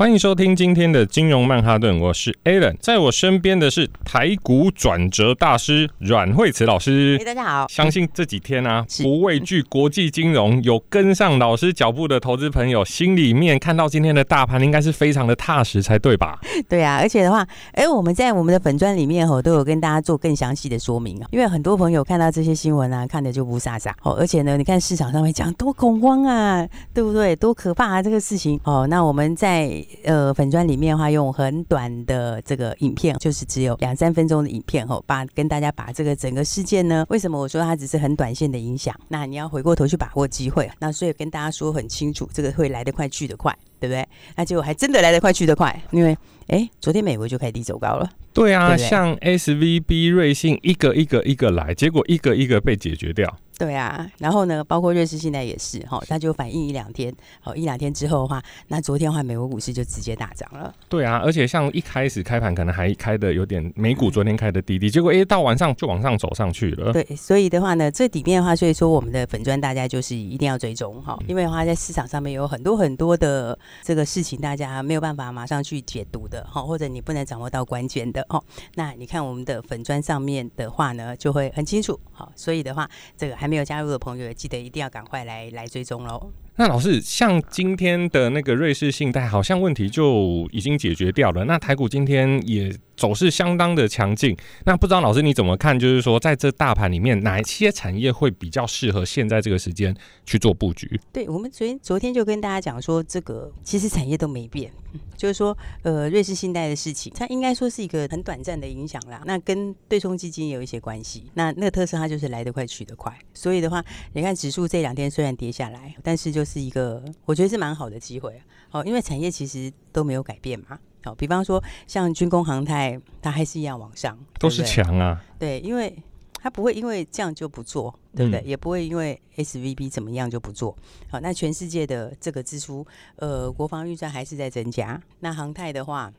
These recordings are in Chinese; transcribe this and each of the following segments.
欢迎收听今天的金融曼哈顿，我是 Alan，在我身边的是台股转折大师阮惠慈老师。Hey, 大家好，相信这几天啊，不畏惧国际金融，有跟上老师脚步的投资朋友，心里面看到今天的大盘，应该是非常的踏实才对吧？对啊，而且的话，哎，我们在我们的粉专里面吼，都有跟大家做更详细的说明啊，因为很多朋友看到这些新闻啊，看的就不傻傻哦，而且呢，你看市场上面讲多恐慌啊，对不对？多可怕啊，这个事情哦，那我们在。呃，粉砖里面的话，用很短的这个影片，就是只有两三分钟的影片，吼，把跟大家把这个整个事件呢，为什么我说它只是很短线的影响？那你要回过头去把握机会，那所以跟大家说很清楚，这个会来得快去得快，对不对？那结果还真的来得快去得快，因为哎，昨天美国就开始低走高了。对啊，对对像 SVB、瑞信一个一个一个来，结果一个一个被解决掉。对啊，然后呢，包括瑞士现在也是哈，它就反应一两天，好一两天之后的话，那昨天的话，美国股市就直接大涨了。对啊，而且像一开始开盘可能还开的有点，美股昨天开的低低，结果哎到晚上就往上走上去了。对，所以的话呢，这里面的话，所以说我们的粉砖大家就是一定要追踪哈，因为的话在市场上面有很多很多的这个事情，大家没有办法马上去解读的哈，或者你不能掌握到关键的哦。那你看我们的粉砖上面的话呢，就会很清楚。好，所以的话，这个还没有加入的朋友。记得一定要赶快来来追踪喽。那老师，像今天的那个瑞士信贷，好像问题就已经解决掉了。那台股今天也走势相当的强劲。那不知道老师你怎么看？就是说，在这大盘里面，哪一些产业会比较适合现在这个时间去做布局？对，我们昨天昨天就跟大家讲说，这个其实产业都没变，就是说，呃，瑞士信贷的事情，它应该说是一个很短暂的影响啦。那跟对冲基金有一些关系。那那个特色它就是来得快去得快。所以的话，你看指数这两天虽然跌下来，但是就是。是一个我觉得是蛮好的机会哦，因为产业其实都没有改变嘛。好，比方说像军工航太，它还是一样往上，都是强啊。对，因为它不会因为这样就不做，对不对？嗯、也不会因为 SVB 怎么样就不做。好，那全世界的这个支出，呃，国防预算还是在增加。那航太的话。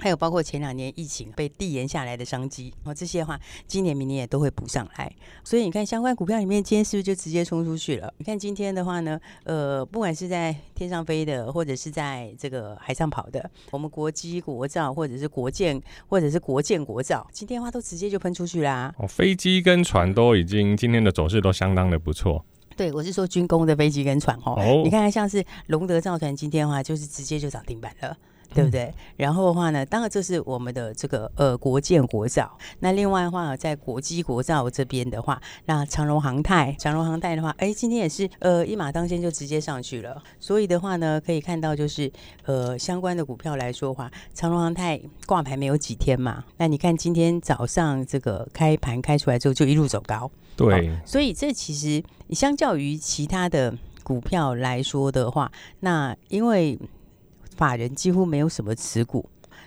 还有包括前两年疫情被递延下来的商机，哦，这些的话，今年明年也都会补上来。所以你看相关股票里面，今天是不是就直接冲出去了？你看今天的话呢，呃，不管是在天上飞的，或者是在这个海上跑的，我们国机、国造，或者是国建，或者是国建、国造，今天的话都直接就喷出去啦。哦，飞机跟船都已经今天的走势都相当的不错。对，我是说军工的飞机跟船哦。哦，你看看像是龙德造船，今天的话就是直接就涨停板了。对不对？然后的话呢，当然这是我们的这个呃国建国造。那另外的话，在国机国造这边的话，那长荣航太，长荣航太的话，哎，今天也是呃一马当先就直接上去了。所以的话呢，可以看到就是呃相关的股票来说的话，长荣航太挂牌没有几天嘛，那你看今天早上这个开盘开出来之后就一路走高。对，哦，所以这其实相较于其他的股票来说的话，那因为。法人几乎没有什么持股，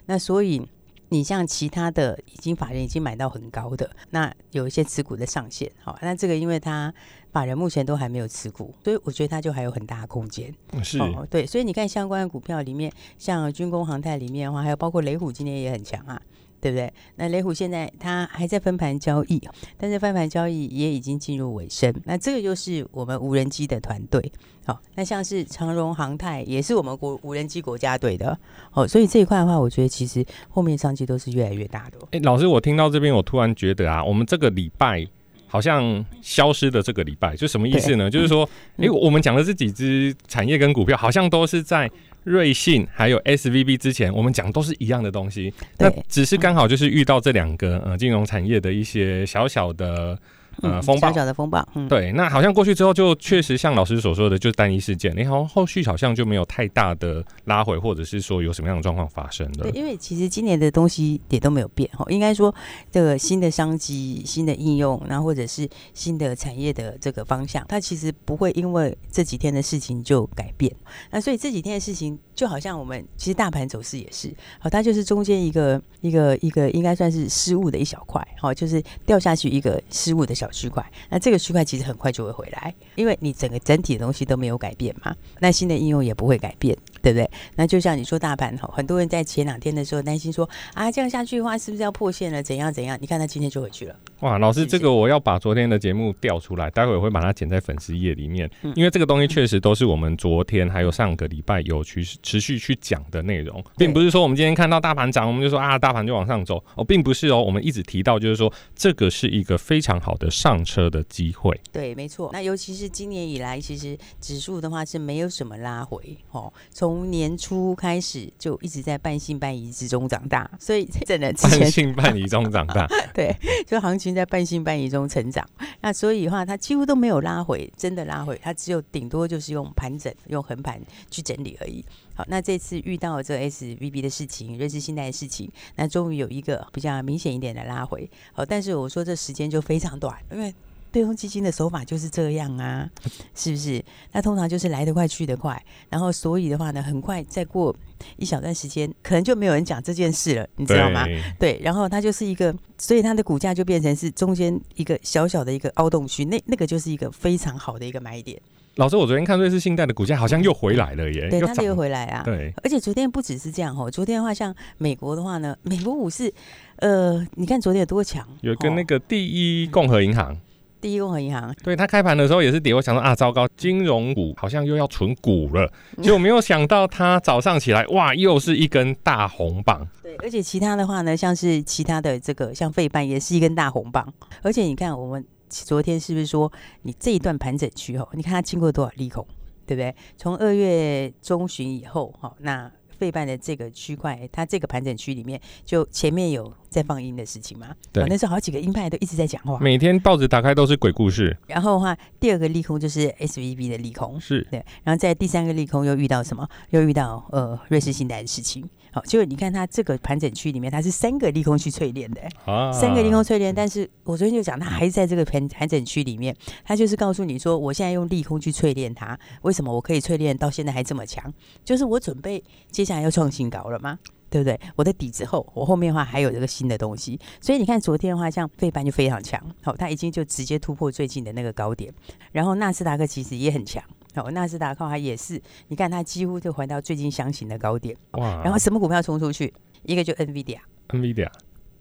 那所以你像其他的已经法人已经买到很高的，那有一些持股的上限，好，那这个因为他法人目前都还没有持股，所以我觉得他就还有很大的空间。是，哦，对，所以你看相关的股票里面，像军工航太里面的话，还有包括雷虎今天也很强啊。对不对？那雷虎现在它还在分盘交易，但是分盘交易也已经进入尾声。那这个就是我们无人机的团队，好，那像是长荣航太也是我们国无人机国家队的，哦，所以这一块的话，我觉得其实后面商机都是越来越大的。哎，老师，我听到这边，我突然觉得啊，我们这个礼拜好像消失的这个礼拜，就什么意思呢？就是说，哎，我们讲的这几只产业跟股票，好像都是在。瑞信还有 SVB 之前我们讲都是一样的东西，那只是刚好就是遇到这两个呃金融产业的一些小小的呃风暴，小小的风暴。嗯，对，那好像过去之后就确实像老师所说的，就是单一事件，你好像后续好像就没有太大的拉回，或者是说有什么样的状况发生的。对，因为其实今年的东西也都没有变哈，应该说这个新的商机、新的应用，然后或者是新的产业的这个方向，它其实不会因为这几天的事情就改变。那所以这几天的事情，就好像我们其实大盘走势也是，好，它就是中间一个一个一个应该算是失误的一小块，好，就是掉下去一个失误的小小区块。那这个区块其实很快就会回来，因为你整个整体的东西都没有改变嘛，那新的应用也不会改变，对不对？那就像你说大盘哈，很多人在前两天的时候担心说啊，这样下去的话是不是要破线了？怎样怎样？你看他今天就回去了。哇，老师，这个我要把昨天的节目调出来，待会我会把它剪在粉丝页里面，因为这个东西确实都是我们昨天还有上个礼拜有去持续去讲的内容，并不是说我们今天看到大盘涨，我们就说啊，大盘就往上走哦，并不是哦，我们一直提到就是说这个是一个非常好的上车的机会。对，没错。那尤其是今年以来，其实指数的话是没有什么拉回哦，从年初开始就一直在半信半疑之中长大，所以真的半信半疑中长大，对，就行情在半信半疑中成长。那所以的话，它几乎都没有拉回，真的拉回，它只有顶多就是用盘整、用横盘去整理而已。好，那这次遇到这 SVB 的事情，瑞士信贷的事情，那终于有一个比较明显一点的拉回。好，但是我说这时间就非常短，因为对冲基金的手法就是这样啊，是不是？那通常就是来得快去得快，然后所以的话呢，很快再过一小段时间，可能就没有人讲这件事了，你知道吗？对，对，然后它就是一个，所以它的股价就变成是中间一个小小的一个凹洞区，那那个就是一个非常好的一个买点。老师，我昨天看瑞士信贷的股价好像又回来了耶，对，它又回来啊。对，而且昨天不只是这样哦，昨天的话，像美国的话呢，美国股市，呃，你看昨天有多强？有跟那个第一共和银行，嗯、第一共和银行，对，它开盘的时候也是跌，我想说啊，糟糕，金融股好像又要存股了，结果没有想到它早上起来，哇，又是一根大红棒。对，而且其他的话呢，像是其他的这个，像费半也是一根大红棒，而且你看我们。昨天是不是说你这一段盘整区哦？你看它经过多少利空，对不对？从二月中旬以后，哈，那费半的这个区块，它这个盘整区里面，就前面有在放音的事情嘛？对，那时候好几个鹰派都一直在讲话，每天报纸打开都是鬼故事。然后的话，第二个利空就是 SVB 的利空，是对。然后在第三个利空又遇到什么？又遇到呃瑞士信贷的事情。好，就你看它这个盘整区里面，它是三个利空去淬炼的，啊、三个利空淬炼。但是我昨天就讲，它还是在这个盘盘整区里面，它就是告诉你说，我现在用利空去淬炼它，为什么我可以淬炼到现在还这么强？就是我准备接下来要创新高了吗？对不对？我的底子厚，我后面的话还有这个新的东西。所以你看昨天的话，像费半就非常强，好，它已经就直接突破最近的那个高点，然后纳斯达克其实也很强。哦，纳斯达克它也是，你看它几乎就回到最近箱型的高点。哇！然后什么股票冲出去？一个就 NVIDIA，NVIDIA，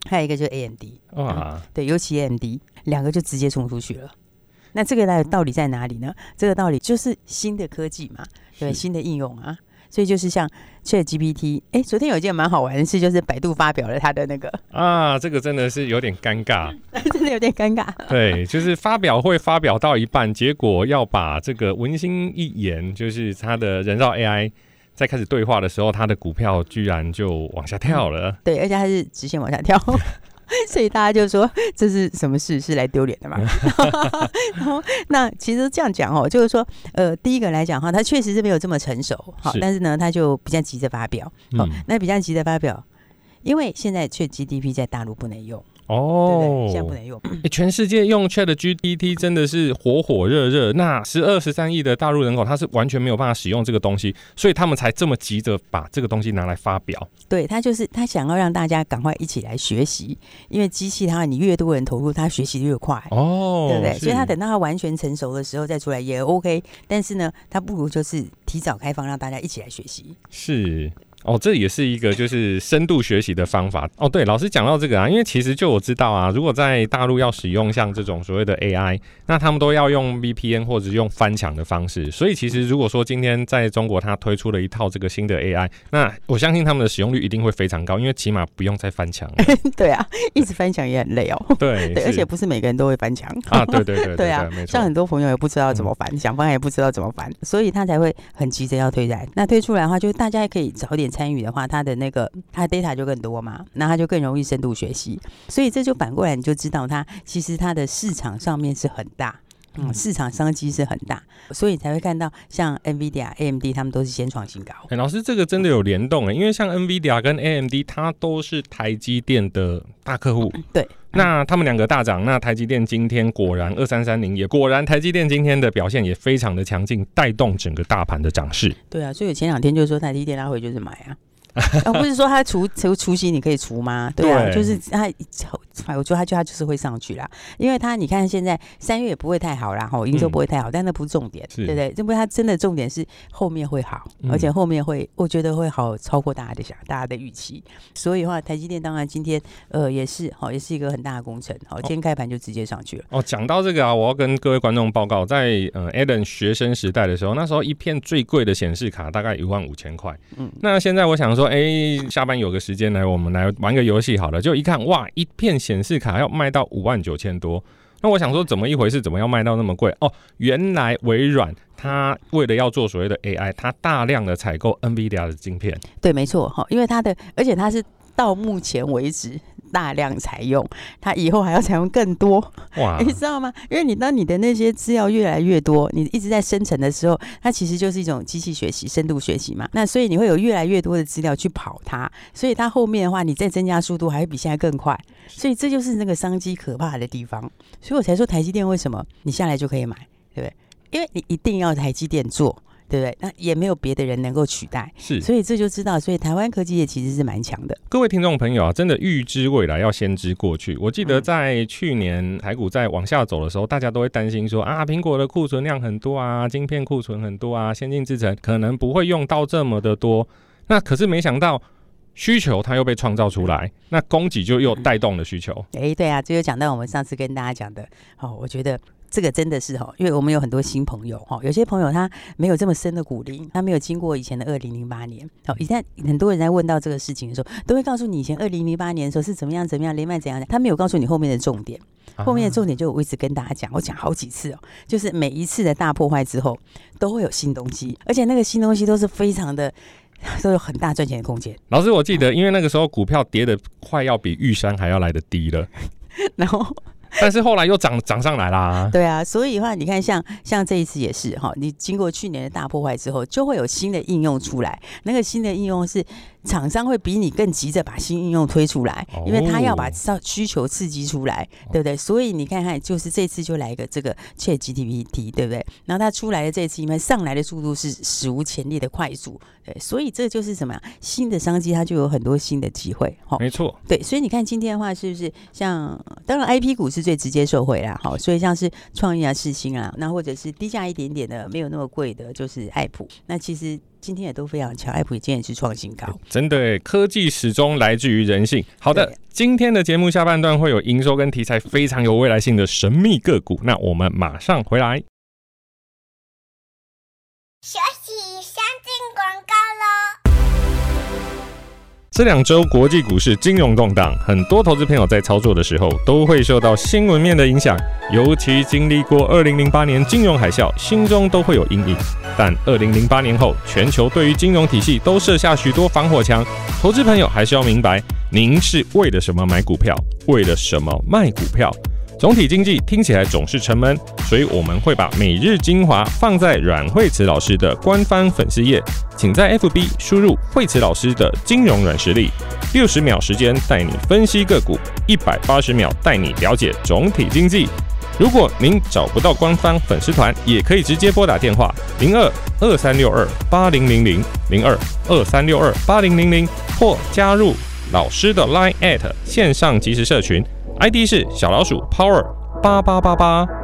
还有一个就 AMD。哇、嗯！对，尤其 AMD 两个就直接冲出去了。那这个的道理在哪里呢？这个道理就是新的科技嘛，对，新的应用啊。所以就是像 ChatGPT，哎，昨天有一件蛮好玩的事，就是百度发表了他的那个啊，这个真的是有点尴尬，真的有点尴尬。对，就是发表会发表到一半，结果要把这个文心一言，就是它的人造 AI 在开始对话的时候，它的股票居然就往下跳了。嗯、对，而且它是直线往下跳。所以大家就说，这是什么事？是来丢脸的嘛？然后那其实这样讲哦，就是说，呃，第一个来讲哈，他确实是没有这么成熟，好，但是呢，他就比较急着发表，好，那比较急着发表，因为现在 ChatGPT 在大陆不能用。哦，对对，现在不能用。欸，全世界用 ChatGPT 真的是火火热热。那十二十三亿的大陆人口，他是完全没有办法使用这个东西，所以他们才这么急着把这个东西拿来发表。对，他就是他想要让大家赶快一起来学习，因为机器它你越多人投入，它学习越快。哦，对不对？所以他等到它完全成熟的时候再出来也 OK。但是呢，他不如就是提早开放，让大家一起来学习。是。哦，这也是一个就是深度学习的方法哦。对，老师讲到这个啊，因为其实就我知道啊，如果在大陆要使用像这种所谓的 AI，那他们都要用 VPN 或者用翻墙的方式。所以其实如果说今天在中国它推出了一套这个新的 AI，那我相信他们的使用率一定会非常高，因为起码不用再翻墙。对啊，一直翻墙也很累哦。对，对，而且不是每个人都会翻墙啊。对对对 对，对啊，没错。像很多朋友也不知道怎么翻，想翻也不知道怎么翻，所以他才会很急着要推出来。那推出来的话，就是大家也可以早点。参与的话，它的那个它的 data 就更多嘛，那它就更容易深度学习。所以这就反过来你就知道它其实它的市场上面是很大。嗯，市场商机是很大，所以才会看到像 NVIDIA、AMD 他们都是先创新高。哎，老师，这个真的有联动哎，因为像 NVIDIA 跟 AMD，它都是台积电的大客户。对，那他们两个大涨，那台积电今天果然二三三零也果然台积电今天的表现也非常的强劲，带动整个大盘的涨势。对啊，所以前两天就说台积电拉回就是买啊。而不是说他除除除夕你可以除吗？对啊，对就是他，我觉得他就它就是会上去啦，因为他你看现在三月也不会太好啦，吼，营收不会太好，嗯、但那不是重点，对不对？因为他真的重点是后面会好，而且后面会，我觉得会好超过大家的想大家的预期。所以的话，台积电当然今天呃也是好，也是一个很大的工程，好，今天开盘就直接上去了。哦，讲到这个啊，我要跟各位观众报告，在呃 Alan 学生时代的时候，那时候一片最贵的显示卡大概一万五千块，嗯，那现在我想说。说哎，下班有个时间来，我们来玩个游戏好了。就一看哇，一片显示卡要卖到五万九千多。那我想说，怎么一回事？怎么要卖到那么贵？哦，原来微软它为了要做所谓的 AI，它大量的采购 NVIDIA 的晶片。对，没错哈，因为它的，而且它是到目前为止。大量采用，它以后还要采用更多，哇！你知道吗？因为你当你的那些资料越来越多，你一直在生成的时候，它其实就是一种机器学习、深度学习嘛。那所以你会有越来越多的资料去跑它，所以它后面的话，你再增加速度还会比现在更快。所以这就是那个商机可怕的地方。所以我才说台积电为什么你下来就可以买，对不对？因为你一定要台积电做。对不对？那也没有别的人能够取代，是，所以这就知道，所以台湾科技业其实是蛮强的。各位听众朋友啊，真的预知未来要先知过去。我记得在去年台股在往下走的时候，大家都会担心说啊，苹果的库存量很多啊，晶片库存很多啊，先进制程可能不会用到这么的多。那可是没想到需求它又被创造出来，那供给就又带动了需求。哎，对啊，这就讲到我们上次跟大家讲的，哦，我觉得。这个真的是哈，因为我们有很多新朋友哈，有些朋友他没有这么深的骨龄，他没有经过以前的二零零八年。好，以前很多人在问到这个事情的时候，都会告诉你以前二零零八年的时候是怎么样怎么样连麦怎样的，他没有告诉你后面的重点。后面的重点就我一直跟大家讲，我讲好几次哦，就是每一次的大破坏之后都会有新东西，而且那个新东西都是非常的 都有很大赚钱的空间。老师，我记得因为那个时候股票跌的快要比玉山还要来得低了，然后。但是后来又涨涨上来啦。对啊，所以的话，你看像像这一次也是哈，你经过去年的大破坏之后，就会有新的应用出来。那个新的应用是。厂商会比你更急着把新应用推出来，因为他要把需求刺激出来，对不对？所以你看看，就是这次就来一个这个 ChatGPT，对不对？然后它出来的这次，因为上来的速度是史无前例的快速，对，所以这就是什么呀？新的商机，它就有很多新的机会，哈，没错，对。所以你看今天的话，是不是像当然 IP 股是最直接受惠啦，好，所以像是创意啊、世芯啊，那或者是低价一点点的，没有那么贵的，就是爱普，那其实。今天也都非常强，爱普今天也是创新高，真的，科技始终来自于人性。好的，今天的节目下半段会有营收跟题材非常有未来性的神秘个股，那我们马上回来。这两周国际股市金融动荡，很多投资朋友在操作的时候都会受到新闻面的影响，尤其经历过二零零八年金融海啸，心中都会有阴影。但二零零八年后，全球对于金融体系都设下许多防火墙，投资朋友还是要明白，您是为了什么买股票，为了什么卖股票。总体经济听起来总是沉闷，所以我们会把每日精华放在阮慧慈老师的官方粉丝页，请在 FB 输入慧慈老师的金融软实力，六十秒时间带你分析个股，一百八十秒带你了解总体经济。如果您找不到官方粉丝团，也可以直接拨打电话零二二三六二八零零零零二二三六二八零零零，或加入老师的 Line at 线上即时社群。ID 是小老鼠 Power 八八八八。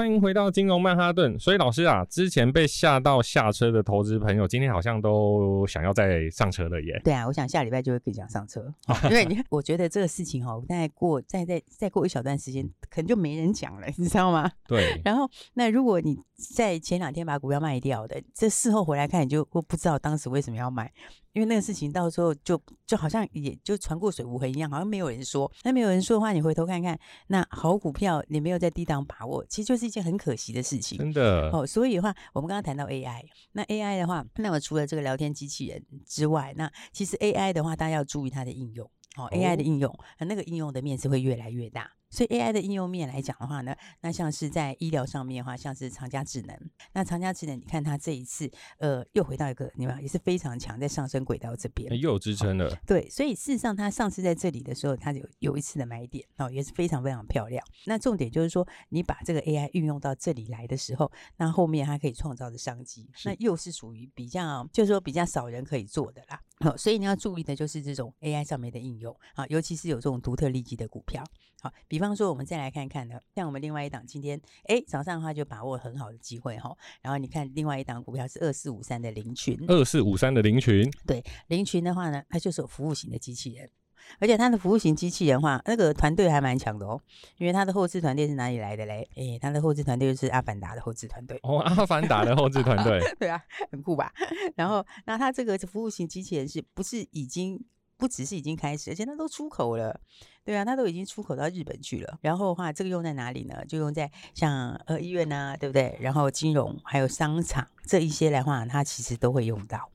欢迎回到金融曼哈顿。所以老师啊，之前被吓到下车的投资朋友，今天好像都想要再上车了耶。对啊，我想下礼拜就会更想上车，因为你我觉得这个事情哦，再过再再再过一小段时间，可能就没人讲了，你知道吗？对。然后，那如果你在前两天把股票卖掉的，这事后回来看，你就会不知道当时为什么要买。因为那个事情到时候就就好像也就船过水无痕一样，好像没有人说。那没有人说的话，你回头看看，那好股票你没有在低档把握，其实就是一件很可惜的事情。真的。哦，所以的话，我们刚刚谈到 AI，那 AI 的话，那么除了这个聊天机器人之外，那其实 AI 的话，大家要注意它的应用。哦，AI 的应用，那个应用的面是会越来越大。所以 AI 的应用面来讲的话呢，那像是在医疗上面的话，像是长佳智能。那长佳智能，你看它这一次，呃，又回到一个，你们也是非常强，在上升轨道这边，又有支撑了。对，所以事实上，它上次在这里的时候，它有有一次的买点，哦，也是非常非常漂亮。那重点就是说，你把这个 AI 运用到这里来的时候，那后面它可以创造的商机，那又是属于比较，就是说比较少人可以做的啦。好，所以你要注意的就是这种 AI 上面的应用啊，尤其是有这种独特利基的股票。好，比方说我们再来看看呢，像我们另外一档今天哎早上的话就把握很好的机会哈，然后你看另外一档股票是二四五三的林群，二四五三的林群，对，林群的话呢，它就是有服务型的机器人。而且它的服务型机器人话，那个团队还蛮强的哦，因为它的后置团队是哪里来的嘞？诶，它的后置团队就是阿凡达的后置团队哦，阿凡达的后置团队，对啊，很酷吧？然后，那它这个服务型机器人是不是已经不只是已经开始，而且它都出口了？对啊，它都已经出口到日本去了。然后的话，这个用在哪里呢？就用在像呃医院呐、啊，对不对？然后金融还有商场这一些的话，它其实都会用到。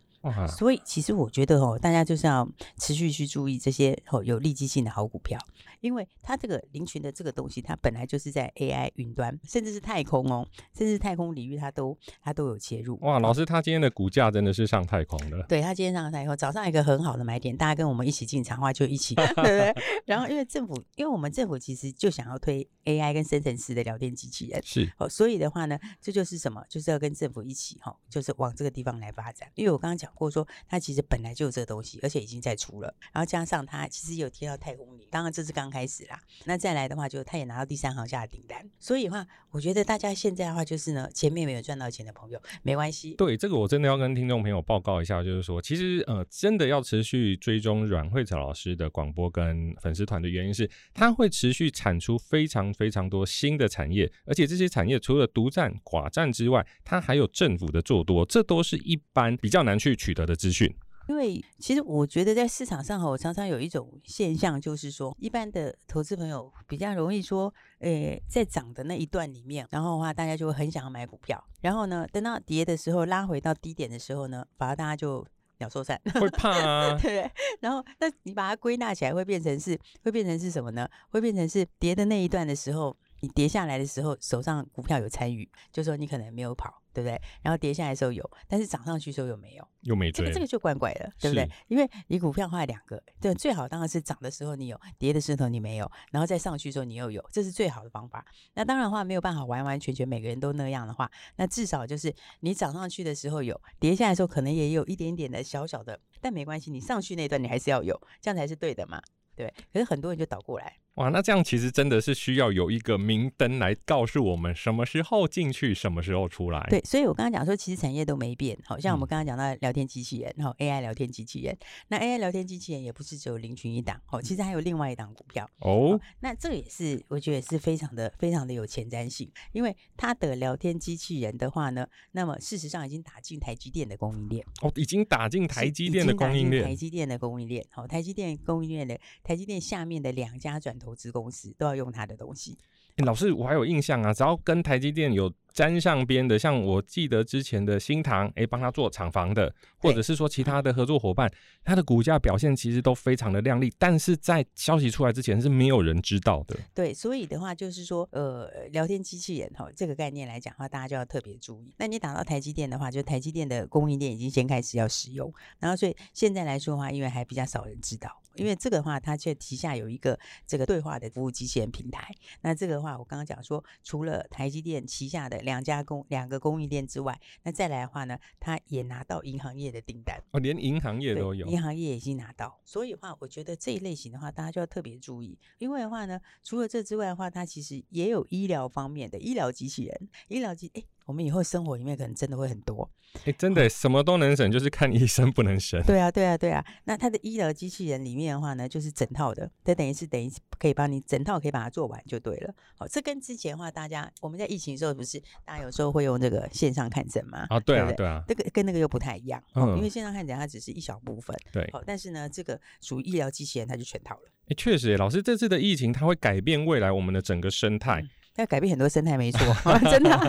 所以，其实我觉得哦，大家就是要持续去注意这些哦有利基性的好股票，因为它这个灵群的这个东西，它本来就是在 AI 云端，甚至是太空哦，甚至太空领域，它都它都有切入。哇，老师，他今天的股价真的是上太空了。对，他今天上太空，早上一个很好的买点，大家跟我们一起进场的话，就一起，对不对？然后，因为政府，因为我们政府其实就想要推 AI 跟生成式的聊天机器人，是哦，所以的话呢，这就是什么？就是要跟政府一起哈，就是往这个地方来发展。因为我刚刚讲。或者说，它其实本来就有这个东西，而且已经在出了。然后加上它其实有提到太空里，当然这是刚开始啦。那再来的话，就他也拿到第三行下的订单。所以的话，我觉得大家现在的话，就是呢，前面没有赚到钱的朋友，没关系。对，这个我真的要跟听众朋友报告一下，就是说，其实呃，真的要持续追踪阮慧慈老师的广播跟粉丝团的原因是，他会持续产出非常非常多新的产业，而且这些产业除了独占寡占之外，它还有政府的做多，这都是一般比较难去取得的资讯，因为其实我觉得在市场上哈，我常常有一种现象，就是说一般的投资朋友比较容易说，诶，在涨的那一段里面，然后的话大家就会很想要买股票，然后呢，等到跌的时候拉回到低点的时候呢，反而大家就鸟兽散，会怕啊，对。然后那你把它归纳起来，会变成是会变成是什么呢？会变成是跌的那一段的时候。你跌下来的时候，手上股票有参与，就是说你可能没有跑，对不对？然后跌下来的时候有，但是涨上去的时候又没有，又没追，这个这个就怪怪的，对不对？因为你股票画两个，对，最好当然是涨的时候你有，跌的时候你没有，然后再上去的时候你又有，这是最好的方法。那当然的话没有办法完完全全每个人都那样的话，那至少就是你涨上去的时候有，跌下来的时候可能也有一点点的小小的，但没关系，你上去那段你还是要有，这样才是对的嘛，对。可是很多人就倒过来。哇，那这样其实真的是需要有一个明灯来告诉我们什么时候进去，什么时候出来。对，所以我刚刚讲说，其实产业都没变，好像我们刚刚讲到聊天机器人，然后 AI 聊天机器人，那 AI 聊天机器人也不是只有林群一档，哦，其实还有另外一档股票哦。那这个也是我觉得也是非常的非常的有前瞻性，因为它的聊天机器人的话呢，那么事实上已经打进台积电的供应链哦，已经打进台积电的供应链，台积电的供应链，好，台积电供应链的台积电下面的两家转投资公司都要用他的东西。欸，老师，我还有印象啊，只要跟台积电有沾上边的，像我记得之前的新唐，哎，帮他做厂房的，或者是说其他的合作伙伴，他的股价表现其实都非常的亮丽，但是在消息出来之前是没有人知道的。对，所以的话就是说，呃，聊天机器人哈，这个概念来讲的话，大家就要特别注意。那你打到台积电的话，就台积电的供应链已经先开始要使用，然后所以现在来说的话，因为还比较少人知道。因为这个的话，它却旗下有一个这个对话的服务机器人平台。那这个的话，我刚刚讲说，除了台积电旗下的两家供两个供应链之外，那再来的话呢，它也拿到银行业的订单哦，连银行业都有，银行业已经拿到。所以的话，我觉得这一类型的话，大家就要特别注意。因为的话呢，除了这之外的话，它其实也有医疗方面的医疗机器人，医疗机哎。我们以后生活里面可能真的会很多，哎，真的什么都能省，就是看医生不能省。对啊，对啊，对啊。那它的医疗机器人里面的话呢，就是整套的，它等于是等于可以帮你整套可以把它做完就对了。好，这跟之前的话，大家我们在疫情的时候不是大家有时候会用这个线上看诊吗？啊，对啊，对啊，这个跟那个又不太一样，嗯，因为线上看诊它只是一小部分，对。好，但是呢，这个属于医疗机器人，它就全套了。哎，确实，老师这次的疫情它会改变未来我们的整个生态。嗯要改变很多生态，没错，真的。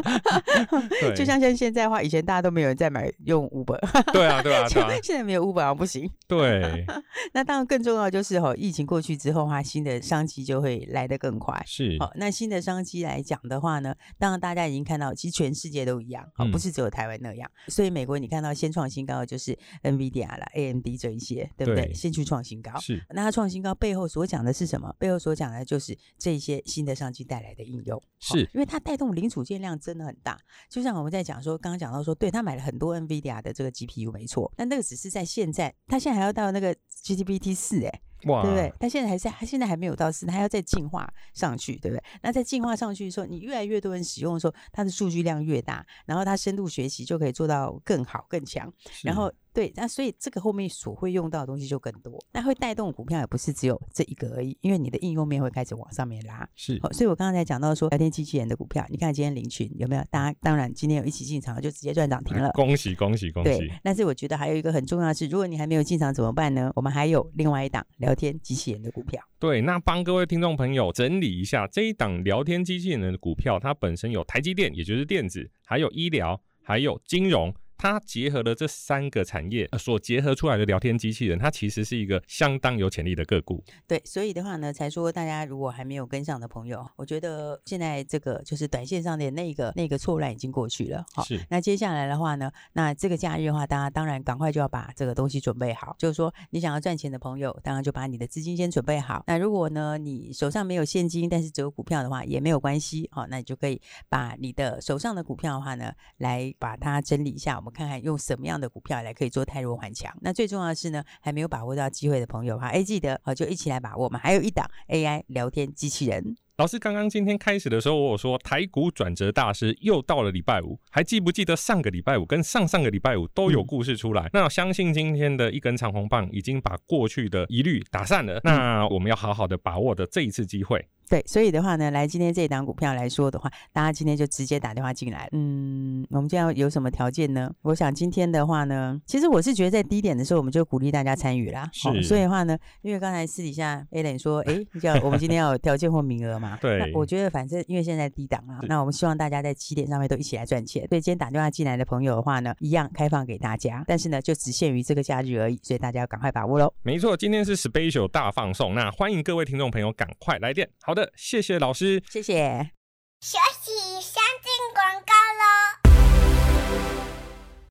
就像像现在的话，以前大家都没有人在买用 Uber。对啊，对啊，对啊。现在没有 Uber 啊，不行。对。那当然更重要就是哈，疫情过去之后的话，新的商机就会来得更快。是。好，那新的商机来讲的话呢，当然大家已经看到，其实全世界都一样，啊，不是只有台湾那样。所以美国你看到先创新高的就是 NVIDIA 啦，AMD 这一些，对不对？先去创新高。是。那它创新高背后所讲的是什么？背后所讲的就是这些新的商机带来的应用。是。因为它。带动零组件量真的很大，就像我们在讲说，刚刚讲到说，对他买了很多 NVIDIA 的这个 GPU，没错，但那个只是在现在，他现在还要到那个 GPT 四，哎，哇，对不对？他现在还在，他现在还没有到四，他要再进化上去，对不对？那在进化上去的时候，你越来越多人使用的时候，它的数据量越大，然后它深度学习就可以做到更好更强，然后。对，那所以这个后面所会用到的东西就更多，那会带动股票也不是只有这一个而已，因为你的应用面会开始往上面拉。是，好，所以我刚刚才讲到说聊天机器人的股票，你看今天林群有没有？大家当然今天有一起进场就直接赚涨停了，恭喜恭喜恭喜！对，但是我觉得还有一个很重要的是，如果你还没有进场怎么办呢？我们还有另外一档聊天机器人的股票。对，那帮各位听众朋友整理一下这一档聊天机器人的股票，它本身有台积电，也就是电子，还有医疗，还有金融。它结合了这三个产业，呃，所结合出来的聊天机器人，它其实是一个相当有潜力的个股。对，所以的话呢，才说大家如果还没有跟上的朋友，我觉得现在这个就是短线上的那个那个错乱已经过去了。好，是。那接下来的话呢，那这个假日的话，大家当然赶快就要把这个东西准备好。就是说，你想要赚钱的朋友，当然就把你的资金先准备好。那如果呢，你手上没有现金，但是只有股票的话，也没有关系。好，那你就可以把你的手上的股票的话呢，来把它整理一下。我们看看用什么样的股票来可以做泰弱环强。那最重要的是呢，还没有把握到机会的朋友哈，哎，记得好就一起来把握。我们还有一档 AI 聊天机器人。老师刚刚今天开始的时候，我有说台股转折大师又到了礼拜五，还记不记得上个礼拜五跟上上个礼拜五都有故事出来？嗯、那我相信今天的一根长红棒已经把过去的疑虑打散了。那我们要好好的把握的这一次机会。对，所以的话呢，来今天这一档股票来说的话，大家今天就直接打电话进来。嗯，我们今天有什么条件呢？我想今天的话呢，其实我是觉得在低点的时候，我们就鼓励大家参与啦。是、哦。所以的话呢，因为刚才私底下 Alan 说，哎，叫我们今天要有条件或名额嘛。对。那我觉得反正因为现在低档啊，那我们希望大家在起点上面都一起来赚钱。所以今天打电话进来的朋友的话呢，一样开放给大家，但是呢，就只限于这个假日而已，所以大家要赶快把握喽。没错，今天是 Special 大放送，那欢迎各位听众朋友赶快来电。好的，谢谢老师。谢谢。休息，先进广告喽。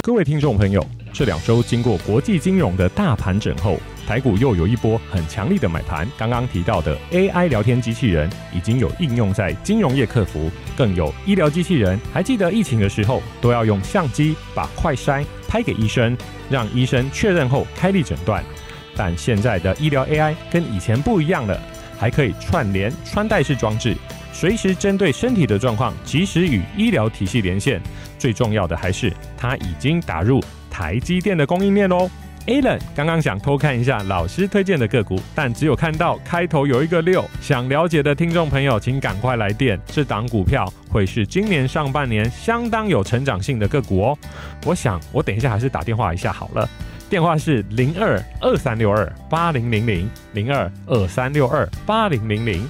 各位听众朋友，这两周经过国际金融的大盘整后，台股又有一波很强力的买盘。刚刚提到的 AI 聊天机器人已经有应用在金融业客服，更有医疗机器人。还记得疫情的时候，都要用相机把快筛拍给医生，让医生确认后开立诊断。但现在的医疗 AI 跟以前不一样了。还可以串联穿戴式装置，随时针对身体的状况，及时与医疗体系连线。最重要的还是，它已经打入台积电的供应链喽。Alan 刚刚想偷看一下老师推荐的个股，但只有看到开头有一个六。想了解的听众朋友，请赶快来电。这档股票会是今年上半年相当有成长性的个股哦。我想，我等一下还是打电话一下好了。电话是零二二三六二八零零零零二二三六二八零零零。